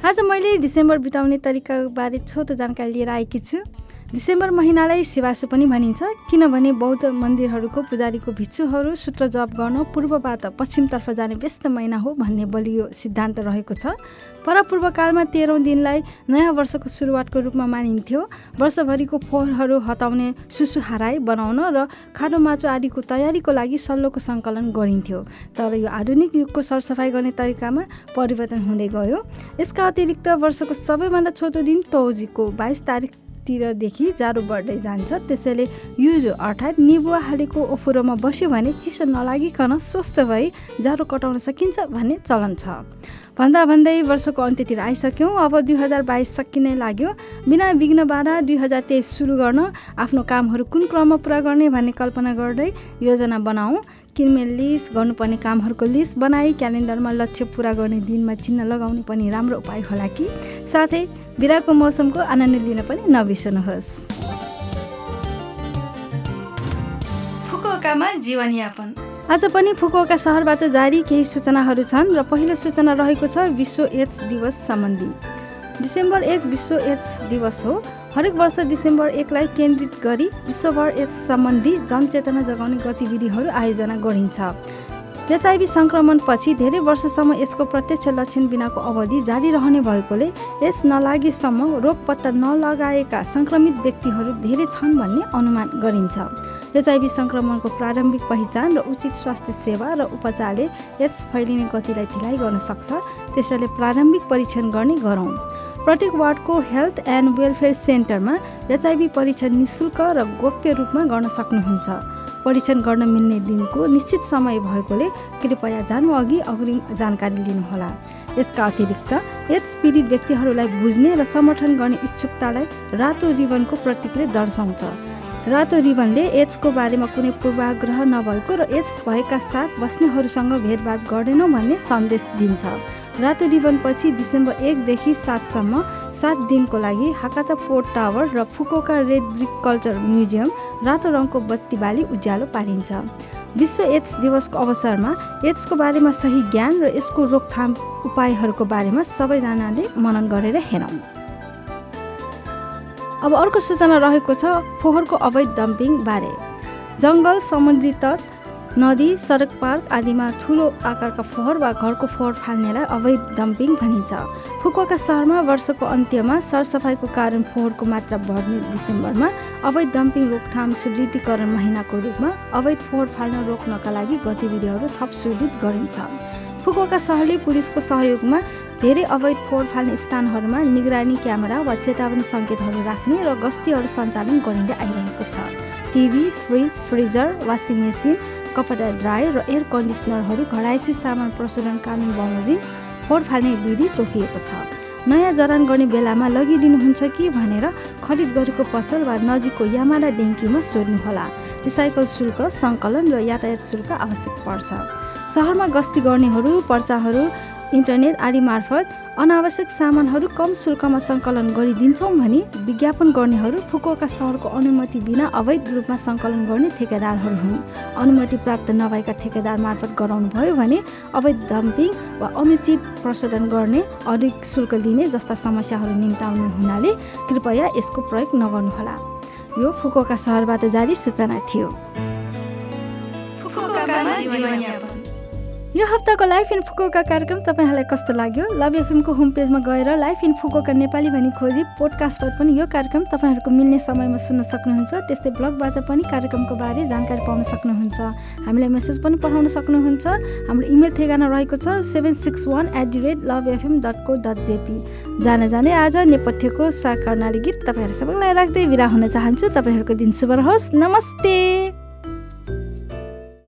आज मैले डिसेम्बर बिताउने तरिकाबारे छोटो जानकारी लिएर आएकी छु। डिसेम्बर महिनालाई शिवासु पनि भनिन्छ किनभने बौद्ध मन्दिरहरूको पुजारीको भिक्षुहरू सूत्र जप गर्न पूर्वबाट पश्चिमतर्फ जाने व्यस्त महिना हो भन्ने बलियो सिद्धान्त रहेको छ। परपूर्वकालमा तेह्रौँ दिनलाई नयाँ वर्षको सुरुवातको रूपमा मानिन्थ्यो। वर्षभरिको फोहोरहरू हटाउने सुसु हराई बनाउन र खाडो माचो आदिको तयारीको लागि सल्लोको सङ्कलन गरिन्थ्यो। तर यो आधुनिक युगको सरसफाइ गर्ने तरिकामा परिवर्तन हुँदै गयो। यसका अतिरिक्त वर्षको सबैभन्दा छोटो दिन टौजीको बाइस तारिक तिरदेखि जाडो बढ्दै जान्छ। त्यसैले युजो अर्थात् निबुवा हालेको ओफुरोमा बस्यो भने चिसो नलागिकन स्वस्थ भई जाडो कटाउन सकिन्छ भन्ने चलन छ। भन्दा भन्दै वर्षको अन्त्यतिर आइसक्यौँ। अब दुई हजार बाइस सकिनै लाग्यो। बिना विघ्नबाट दुई हजार तेइस सुरु गर्न आफ्नो कामहरू कुन क्रममा पुरा गर्ने भन्ने कल्पना गर्दै योजना बनाऊ। किनमेल लिस्ट गर्नुपर्ने कामहरूको लिस्ट बनाई क्यालेन्डरमा लक्ष्य पुरा गर्ने दिनमा चिन्ह लगाउने पनि राम्रो उपाय होला कि? साथै बिराको मौसमको आनन्द लिन पनि नबिर्सनुहोस्। फुकुओकामा जीवनयापन। आज पनि फुकुओका सहरबाट जारी केही सूचनाहरू छन् र पहिलो सूचना रहेको छ विश्व एड्स दिवस सम्बन्धी। डिसेम्बर एक विश्व एड्स दिवस हो। हरेक वर्ष डिसेम्बर एकलाई केन्द्रित गरी विश्वभर एड्स सम्बन्धी जनचेतना जगाउने गतिविधिहरू आयोजना गरिन्छ। एचआइभी सङ्क्रमणपछि धेरै वर्षसम्म यसको प्रत्यक्ष लक्षण बिनाको अवधि जारी रहने भएकोले यस नलागेसम्म रोग पत्ता नलगाएका सङ्क्रमित व्यक्तिहरू धेरै छन् भन्ने अनुमान गरिन्छ। एचआइभी सङ्क्रमणको प्रारम्भिक पहिचान र उचित स्वास्थ्य सेवा र उपचारले एड्स फैलिने गतिलाई ढिलाइ गर्न सक्छ। त्यसैले प्रारम्भिक परीक्षण गर्ने गरौँ। प्रत्येक वार्डको हेल्थ एन्ड वेलफेयर सेन्टरमा एचआइभी परीक्षण निशुल्क र गोप्य रूपमा गर्न सक्नुहुन्छ। परीक्षण गर्न मिल्ने दिनको निश्चित समय भएकोले कृपया जानु अघि अग्रिम जानकारी लिनुहोला। यसका अतिरिक्त एड्स पीडित व्यक्तिहरूलाई बुझ्ने र समर्थन गर्ने इच्छुकतालाई रातो रिबनको प्रतीकले दर्शाउँछ। रातो रिबनले एड्सको बारेमा कुनै पूर्वाग्रह नभएको र एड्स भएका साथ बस्नेहरूसँग भेदभाव गर्दैनौँ भन्ने सन्देश दिन्छ। रातो रिबनपछि डिसेम्बर एकदेखि सातसम्म सात दिनको लागि हाकाता पोर्ट टावर र Fukuoka red brick culture museum रातो रङको बत्ती बाली उज्यालो पारिन्छ। विश्व एड्स दिवसको अवसरमा एड्सको बारेमा सही ज्ञान र यसको रोकथाम उपायहरूको बारेमा सबैजनाले मनन गरेर हेरौँ। अब अर्को सूचना रहेको छ फोहोरको अवैध डम्पिङ बारे। जङ्गल समुद्री तट नदी सडक पार्क आदिमा ठुलो आकारका फोहोर वा घरको फोहोर फाल्नेलाई अवैध डम्पिङ भनिन्छ। फुकुवाका सहरमा वर्षको अन्त्यमा सरसफाइको कारण फोहोरको मात्रा बढ्ने डिसेम्बरमा अवैध डम्पिङ रोकथाम सुदृढीकरण महिनाको रूपमा अवैध फोहोर फाल्न रोक्नका लागि गतिविधिहरू थप सुदृढ गरिन्छ। फुकुवाका सहरले पुलिसको सहयोगमा धेरै अवैध फोहोर फाल्ने स्थानहरूमा निगरानी क्यामेरा वा चेतावनी सङ्केतहरू राख्ने र गस्तीहरू सञ्चालन गरिँदै आइरहेको छ। TV fridge freezer washing machine कपडा ड्रायर र एयर कन्डिसनरहरू घडाइसी सामान प्रशोधन कानुन बमोजिम फोहोर फाल्ने विधि तोकिएको छ। नयाँ जरान गर्ने बेलामा लगिदिनुहुन्छ कि भनेर खरिद गरेको पसल वा नजिकको यामाला डेङ्कीमा सोध्नुहोला। रिसाइकल शुल्क सङ्कलन र यातायात शुल्क आवश्यक पर्छ। सहरमा गस्ती गर्नेहरू पर्चाहरू इन्टरनेट आदि मार्फत अनावश्यक सामानहरू कम शुल्कमा सङ्कलन गरिदिन्छौँ भने विज्ञापन गर्नेहरू फुकुका सहरको अनुमति बिना अवैध रूपमा सङ्कलन गर्ने ठेकेदारहरू हुन्। अनुमति प्राप्त नभएका ठेकेदार मार्फत गराउनु भयो भने अवैध डम्पिङ वा अनुचित प्रशोधन गर्ने अधिक शुल्क लिने जस्ता समस्याहरू निम्ताउने हुनाले कृपया यसको प्रयोग नगर्नुहोला। यो फुकुका सहरबाट जारी सूचना थियो। यो हप्ताको लाइफ इन फुकोका कार्यक्रम तपाईँहरूलाई कस्तो लाग्यो? लभ एफएमको होम पेजमा गएर लाइफ इन फुकोका नेपाली भनी खोजी पोडकास्टबाट पनि यो कार्यक्रम तपाईँहरूको मिल्ने समयमा सुन्न सक्नुहुन्छ। त्यस्तै ब्लगबाट पनि कार्यक्रमको बारे जानकारी पाउन सक्नुहुन्छ। हामीलाई मेसेज पनि पठाउन सक्नुहुन्छ। हाम्रो इमेल ठेगाना रहेको छ seven six one at the rate love FM dot co dot JP जान जाने आज नेपथ्यको सा कर्णाली गीत तपाईँहरू सबैलाई राख्दै विरा हुन चाहन्छु। तपाईँहरूको दिन शुभ रहोस्। नमस्ते!